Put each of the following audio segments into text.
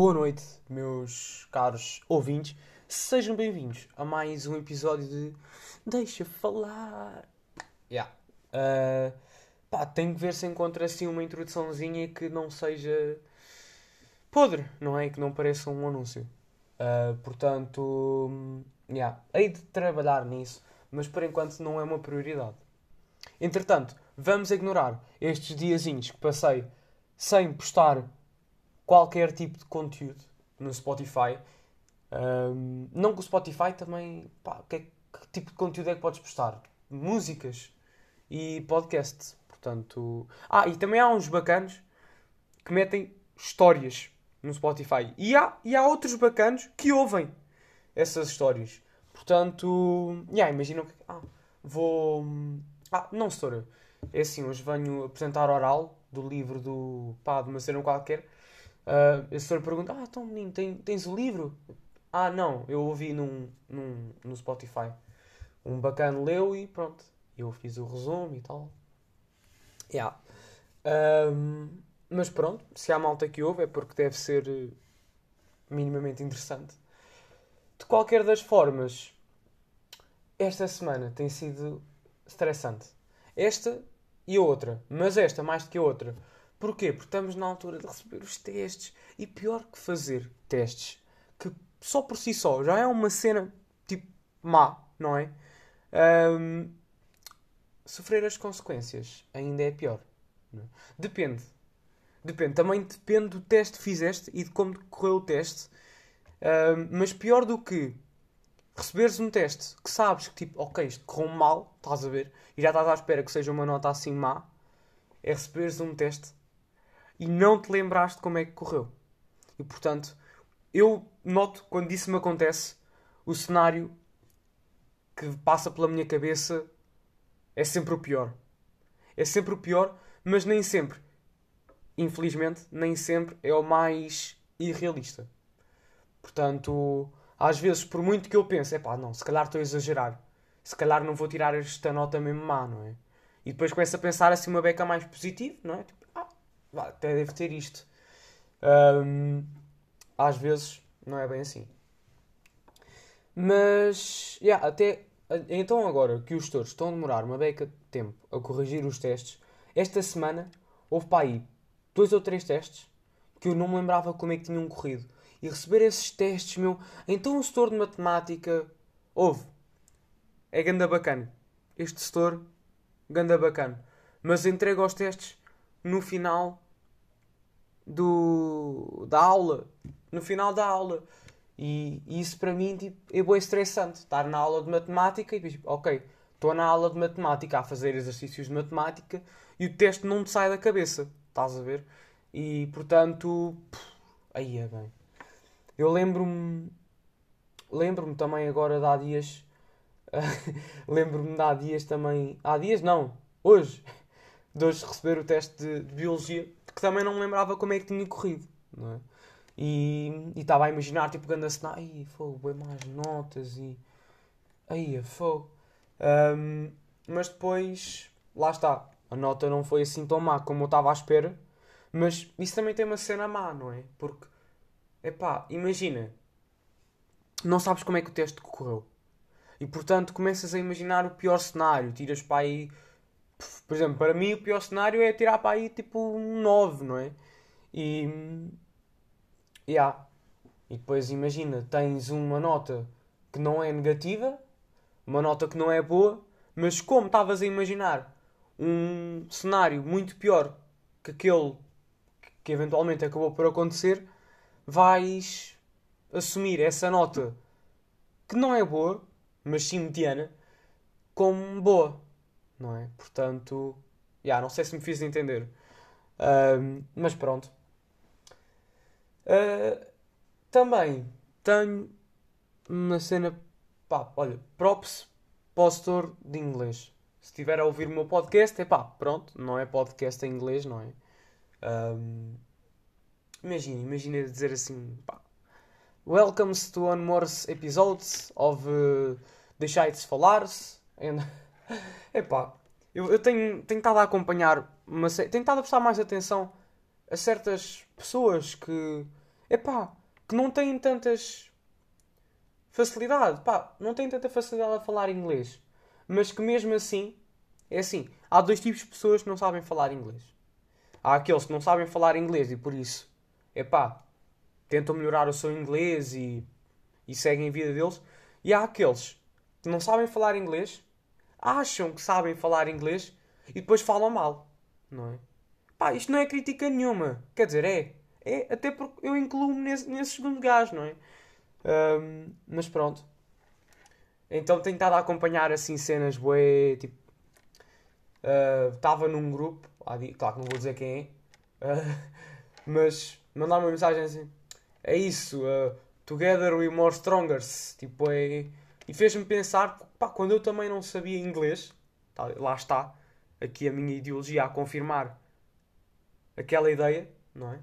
Boa noite, meus caros ouvintes. Sejam bem-vindos a mais um episódio de Deixa falar. Yeah. Uh, pá, tenho que ver se encontro assim uma introduçãozinha que não seja podre, não é? Que não pareça um anúncio. Uh, portanto, yeah. hei de trabalhar nisso, mas por enquanto não é uma prioridade. Entretanto, vamos ignorar estes diazinhos que passei sem postar qualquer tipo de conteúdo no Spotify. Um, não que o Spotify também. Pá, que, que, tipo de conteúdo é que podes postar? Músicas e podcasts. Portanto. Ah, e também há uns bacanos que metem histórias no Spotify. E há, e há outros bacanos que ouvem essas histórias. Portanto. Yeah, imagina que. Ah, vou. Ah, não, setora. É assim, hoje venho apresentar oral do livro do. pá, de uma cena qualquer. Uh, a senhora pergunta: Ah, então menino, tem, tens o livro? Ah, não, eu ouvi num, num, no Spotify. Um bacana leu e pronto. Eu fiz o resumo e tal. Yeah. Um, mas pronto, se há malta que ouve é porque deve ser eh, minimamente interessante. De qualquer das formas, esta semana tem sido estressante. Esta e a outra, mas esta mais do que a outra Porquê? Porque estamos na altura de receber os testes. E pior que fazer testes, que só por si só já é uma cena tipo má, não é? Um, sofrer as consequências ainda é pior. É? Depende. Depende. Também depende do teste que fizeste e de como correu o teste. Um, mas pior do que receberes um teste que sabes que tipo, ok, isto correu mal, estás a ver, e já estás à espera que seja uma nota assim má, é receberes um teste e não te lembraste como é que correu. E portanto, eu noto quando isso me acontece, o cenário que passa pela minha cabeça é sempre o pior. É sempre o pior, mas nem sempre, infelizmente, nem sempre é o mais irrealista. Portanto, às vezes, por muito que eu pense, é pá, não, se calhar estou a exagerar, se calhar não vou tirar esta nota mesmo má, não é? E depois começo a pensar assim uma beca mais positiva, não é? Tipo, até deve ter isto. Um, às vezes não é bem assim. Mas, yeah, até. Então, agora que os tutores estão a demorar uma beca de tempo a corrigir os testes, esta semana houve para aí dois ou três testes que eu não me lembrava como é que tinham corrido. E receber esses testes, meu. Então, o setor de matemática. Houve. É ganda bacana. Este setor, ganda bacana. Mas entrega os testes no final do, da aula. No final da aula. E, e isso para mim tipo, é bem estressante. Estar na aula de matemática e tipo, ok, estou na aula de matemática a fazer exercícios de matemática e o teste não me sai da cabeça. Estás a ver? E portanto. aí é bem. Eu lembro-me. Lembro-me também agora de há dias. lembro-me de há dias também. Há dias não, hoje de hoje receber o teste de, de, biologia, que também não me lembrava como é que tinha corrido, não é? E estava a imaginar, tipo, grande cena, ai, fogo, bem mais notas e. Aí, fogo. Um, mas depois, lá está, a nota não foi assim tão má como eu estava à espera, mas isso também tem uma cena má, não é? Porque, epá, imagina, não sabes como é que o teste correu. E portanto começas a imaginar o pior cenário, tiras para aí por exemplo, para mim o pior cenário é tirar para aí tipo um 9, não é? E. Yeah. E depois imagina, tens uma nota que não é negativa, uma nota que não é boa, mas como estavas a imaginar um cenário muito pior que aquele que eventualmente acabou por acontecer, vais assumir essa nota que não é boa, mas sim mediana, como boa não é? Portanto, yeah, não sei se me fiz entender. Um, mas pronto. Uh, também tenho uma cena. Pá, olha, props postor de inglês. Se estiver a ouvir o meu podcast, é pá, pronto, não é podcast em inglês, não é? Um, imagina, imagina dizer assim, pá. Welcome to one more episodes of uh, Deixai-se Falar-se. And Epá, eu, eu tenho, estado a acompanhar, uma, tenho estado a prestar mais atenção a certas pessoas que, epá, que não têm tantas facilidade, pá, não têm tanta facilidade a falar inglês, mas que mesmo assim, é assim, há dois tipos de pessoas que não sabem falar inglês. Há aqueles que não sabem falar inglês e por isso, epá, tentam melhorar o seu inglês e, e seguem a vida deles. E há aqueles que não sabem falar inglês, acham que sabem falar inglês e depois falam mal, não é? Pá, isto não é crítica nenhuma. Quer dizer, é. É até porque eu incluo-me nesse, nesse segundo gajo, não é? Um, mas pronto. Então tenho estado a acompanhar assim cenas bué, tipo... Estava uh, num grupo, claro que não vou dizer quem é, uh, mas mandar uma mensagem assim, é isso, uh, together we more stronger, tipo é... E fez-me pensar, pá, quando eu também não sabia inglês, tá, lá está, aqui a minha ideologia a confirmar aquela ideia, não é?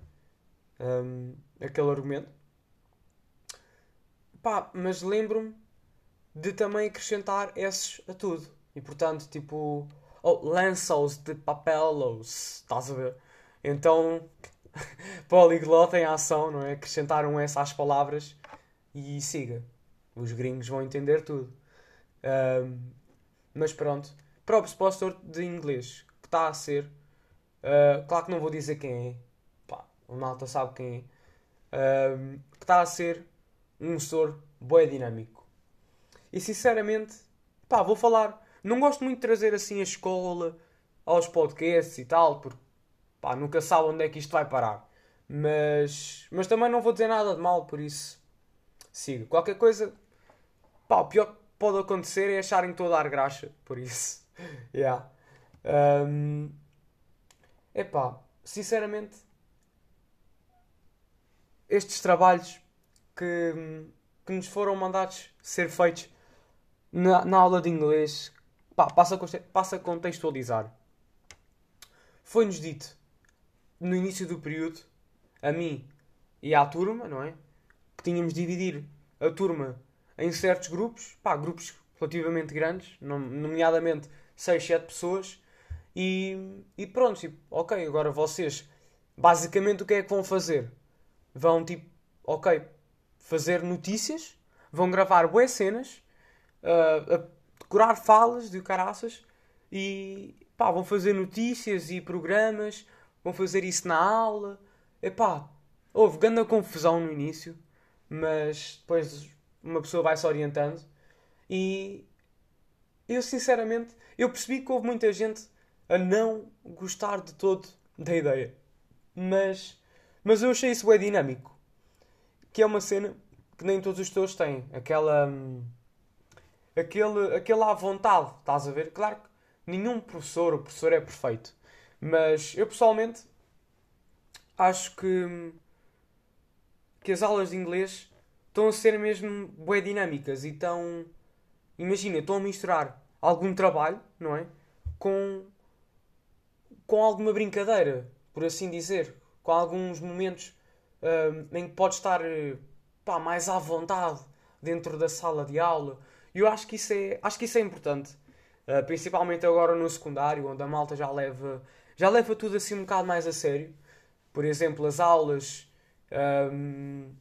Um, aquele argumento. Pá, mas lembro-me de também acrescentar esses a tudo. E portanto, tipo, oh, lenços de papelos, estás a ver? Então, poliglota em ação, não é? Acrescentar um S às palavras e siga. Os gringos vão entender tudo. Um, mas pronto. Próprio expositor de inglês que está a ser. Uh, claro que não vou dizer quem é. Pá, o malta sabe quem é. Um, que está a ser um setor bem dinâmico. E sinceramente, pá, vou falar. Não gosto muito de trazer assim a escola aos podcasts e tal, porque pá, nunca sabe onde é que isto vai parar. Mas, mas também não vou dizer nada de mal, por isso siga. Qualquer coisa, pá, o pior que pode acontecer é acharem que estou a dar graxa, por isso, yeah. Um, epá, sinceramente, estes trabalhos que, que nos foram mandados ser feitos na, na aula de inglês, pá, passa, passa a contextualizar. Foi-nos dito no início do período, a mim e à turma, não é? Que tínhamos de dividir a turma em certos grupos, pá, grupos relativamente grandes, nomeadamente 6, 7 pessoas, e, e pronto, tipo, ok, agora vocês, basicamente o que é que vão fazer? Vão, tipo, ok, fazer notícias, vão gravar boas cenas, uh, decorar falas de caraças e pá, vão fazer notícias e programas, vão fazer isso na aula. Epá, houve grande confusão no início, mas depois uma pessoa vai se orientando e eu sinceramente eu percebi que houve muita gente a não gostar de todo da ideia. Mas, mas eu achei isso bem dinâmico que é uma cena que nem todos os teus têm. Aquela. Hum, aquele, aquele à vontade, estás a ver? Claro que nenhum professor ou professor é perfeito. Mas eu pessoalmente acho que. Hum, que as aulas de inglês estão a ser mesmo bué dinâmicas e estão. Imagina, estão a misturar algum trabalho, não é? Com. com alguma brincadeira, por assim dizer. Com alguns momentos em que pode estar pá, mais à vontade dentro da sala de aula. E eu acho que isso é, acho que isso é importante. Uh, principalmente agora no secundário, onde a malta já leva, já leva tudo assim um bocado mais a sério. Por exemplo, as aulas. Um...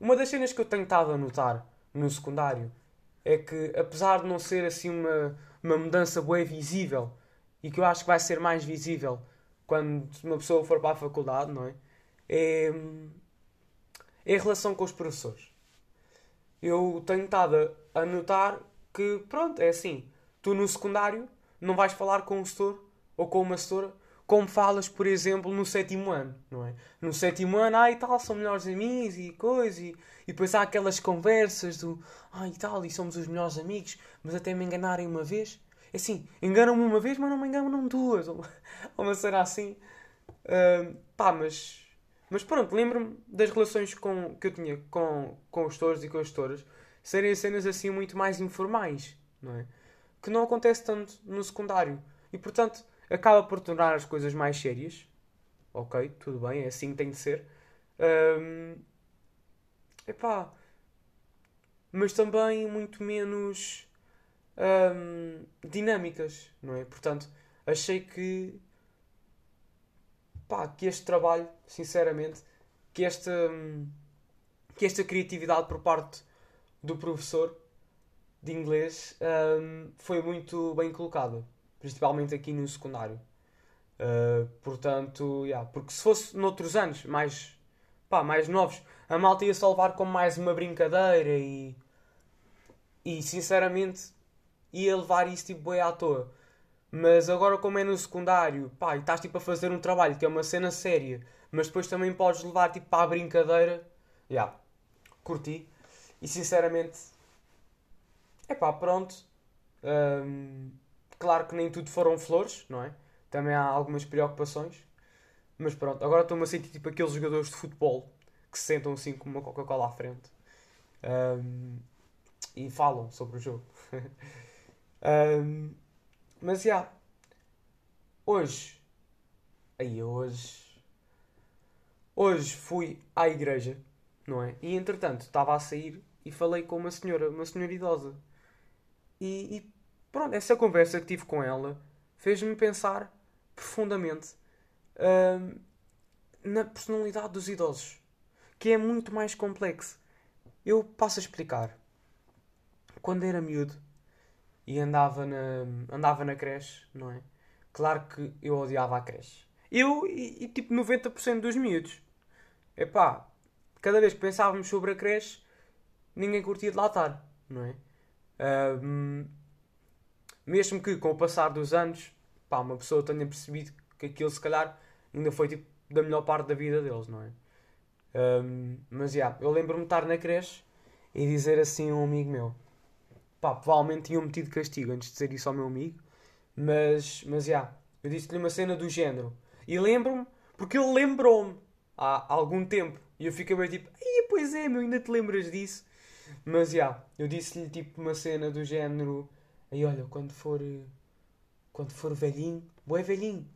Uma das cenas que eu tenho estado a notar no secundário é que, apesar de não ser assim uma, uma mudança boa visível, e que eu acho que vai ser mais visível quando uma pessoa for para a faculdade, não é? é, é relação com os professores. Eu tenho estado a notar que, pronto, é assim. Tu no secundário não vais falar com um setor ou com uma setora como falas, por exemplo, no sétimo ano, não é? No sétimo ano, ah, e tal, são melhores amigos e coisa, e, e depois há aquelas conversas do, ah, e tal, e somos os melhores amigos, mas até me enganarem uma vez. É assim, enganam-me uma vez, mas não me enganam duas, ou uma cena assim. Uh, pá, mas mas pronto, lembro-me das relações com, que eu tinha com, com os touros e com as touras serem cenas assim muito mais informais, não é? Que não acontece tanto no secundário. E portanto acaba por tornar as coisas mais sérias. Ok, tudo bem, é assim que tem de ser. Um, epá, mas também muito menos um, dinâmicas, não é? Portanto, achei que pá, que este trabalho, sinceramente, que esta, que esta criatividade por parte do professor de inglês um, foi muito bem colocada, principalmente aqui no secundário. Uh, portanto, yeah, porque se fosse noutros anos mais, pá, mais novos, a malta ia só levar como mais uma brincadeira e, e sinceramente ia levar isso tipo bem à toa. Mas agora, como é no secundário, pá, e estás tipo a fazer um trabalho que é uma cena séria, mas depois também podes levar tipo para a brincadeira, já, yeah, curti. E sinceramente, é pá, pronto. Um, claro que nem tudo foram flores, não é? Também há algumas preocupações. Mas pronto, agora estou-me a sentir tipo aqueles jogadores de futebol que se sentam assim com uma Coca-Cola à frente um, e falam sobre o jogo. um, mas já, yeah, hoje, aí hoje, hoje fui à igreja, não é? E entretanto estava a sair e falei com uma senhora, uma senhora idosa. E, e pronto, essa conversa que tive com ela fez-me pensar profundamente uh, na personalidade dos idosos, que é muito mais complexo. Eu passo a explicar. Quando era miúdo e andava na, andava na creche, não é? Claro que eu odiava a creche. Eu e, e tipo 90% dos miúdos. Epá, cada vez que pensávamos sobre a creche, ninguém curtia de lá estar, não é? Uh, mesmo que com o passar dos anos, pá, uma pessoa tenha percebido que aquilo se calhar ainda foi tipo da melhor parte da vida deles, não é? Um, mas já, yeah, eu lembro-me de estar na creche e dizer assim a um amigo meu, pá, provavelmente tinham metido castigo antes de dizer isso ao meu amigo, mas, mas já, yeah, eu disse-lhe uma cena do género e lembro-me, porque ele lembrou-me há algum tempo e eu fiquei bem tipo, pois é, meu, ainda te lembras disso? Mas já, yeah, eu disse-lhe tipo uma cena do género, aí olha, quando for, quando for velhinho, boé velhinho,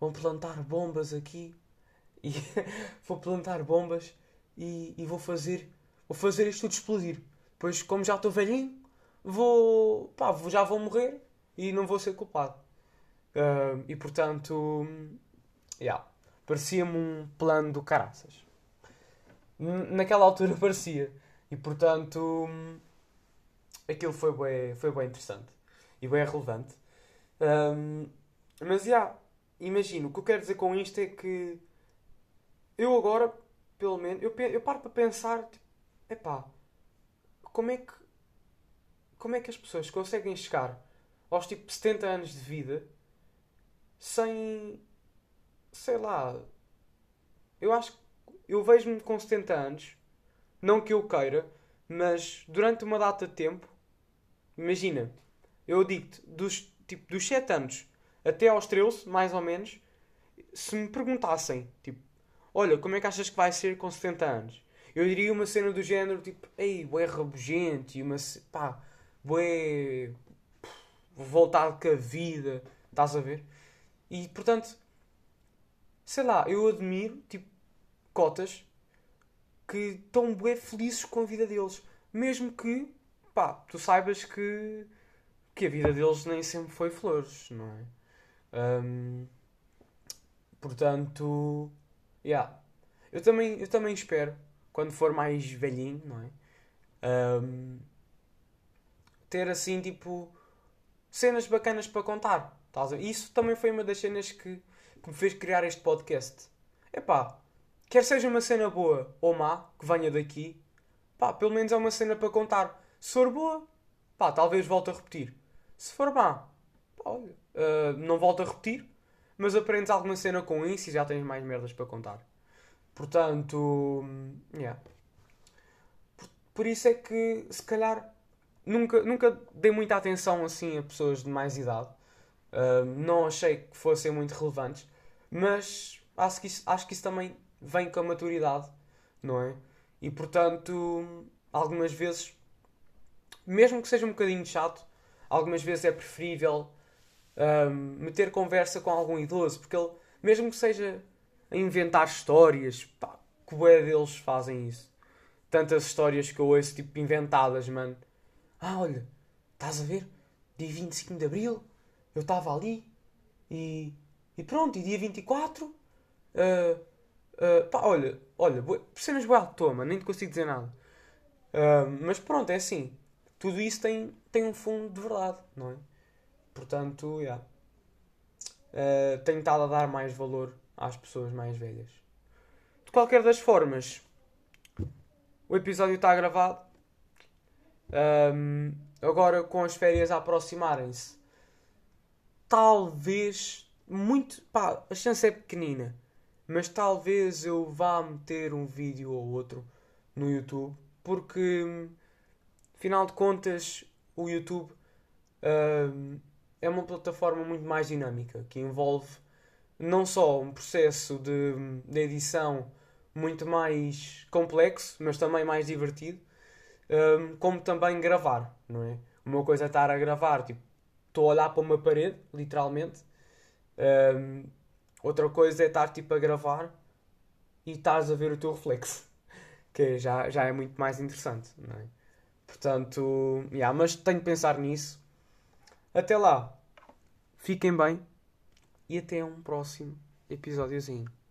vão plantar bombas aqui e vou plantar bombas e, e, vou fazer vou fazer isto tudo explodir. Pois como já estou velhinho, vou pá, já vou morrer e não vou ser culpado. Uh, e portanto, yeah, parecia-me um plano do caraças. Naquela altura parecia. E portanto, aquilo foi bem, foi bem interessante e bem relevante. Um, mas já, yeah, imagino, o que eu quero dizer com isto é que eu agora, pelo menos, eu, eu paro para pensar, tipo, epá, como é que como é que as pessoas conseguem chegar aos tipo 70 anos de vida sem sei lá eu acho eu vejo-me com 70 anos não que eu queira mas durante uma data de tempo imagina eu digo-te dos, tipo, dos 7 anos até aos 13, mais ou menos, se me perguntassem, tipo, olha, como é que achas que vai ser com 70 anos? Eu diria uma cena do género, tipo, ei, bué rabugente, uma, pá, bué voltado com a vida, estás a ver? E, portanto, sei lá, eu admiro, tipo, cotas que estão bué felizes com a vida deles. Mesmo que, pá, tu saibas que, que a vida deles nem sempre foi flores, não é? Um, portanto, yeah. eu, também, eu também espero, quando for mais velhinho, não é? Um, ter assim, tipo, cenas bacanas para contar. Isso também foi uma das cenas que, que me fez criar este podcast. Epá, quer seja uma cena boa ou má, que venha daqui, pá, pelo menos é uma cena para contar. Se for boa, pá, talvez volte a repetir. Se for má, pá, olha, uh, não volto a repetir, mas aprendes alguma cena com isso e já tens mais merdas para contar. Portanto, yeah. por, por, isso é que, se calhar, nunca, nunca dei muita atenção assim a pessoas de mais idade. Uh, não achei que fossem muito relevantes, mas acho que, isso, acho que isso também vem com a maturidade, não é? E portanto, algumas vezes, mesmo que seja um bocadinho chato, algumas vezes é preferível um, meter conversa com algum idoso, porque ele, mesmo que seja a inventar histórias, pá, que bué deles fazem isso. Tantas histórias que eu ouço, tipo, inventadas, mano. Ah, olha, estás a ver? Dia 25 de Abril, eu estava ali e, e pronto, e dia 24 uh, Uh, pá, olha, olha, cenas boa à toa, mano, nem te consigo dizer nada. Uh, mas pronto, é assim. Tudo isso tem, tem um fundo de verdade, não é? Portanto, yeah. uh, tenho estado a dar mais valor às pessoas mais velhas. De qualquer das formas, o episódio está gravado. Um, agora, com as férias a aproximarem-se, talvez, muito, pá, a chance é pequenina, mas talvez eu vá meter um vídeo ou outro no YouTube, porque, afinal de contas, o YouTube um, é uma plataforma muito mais dinâmica, que envolve não só um processo de, de edição muito mais complexo, mas também mais divertido, um, como também gravar, não é? Uma coisa é estar a gravar, tipo, estou a olhar para uma parede, literalmente. Um, outra coisa é estar tipo a gravar e estás a ver o teu reflexo, que já, já é muito mais interessante, não é? Portanto, yeah, mas tenho de pensar nisso. Até lá, fiquem bem e até um próximo episódiozinho.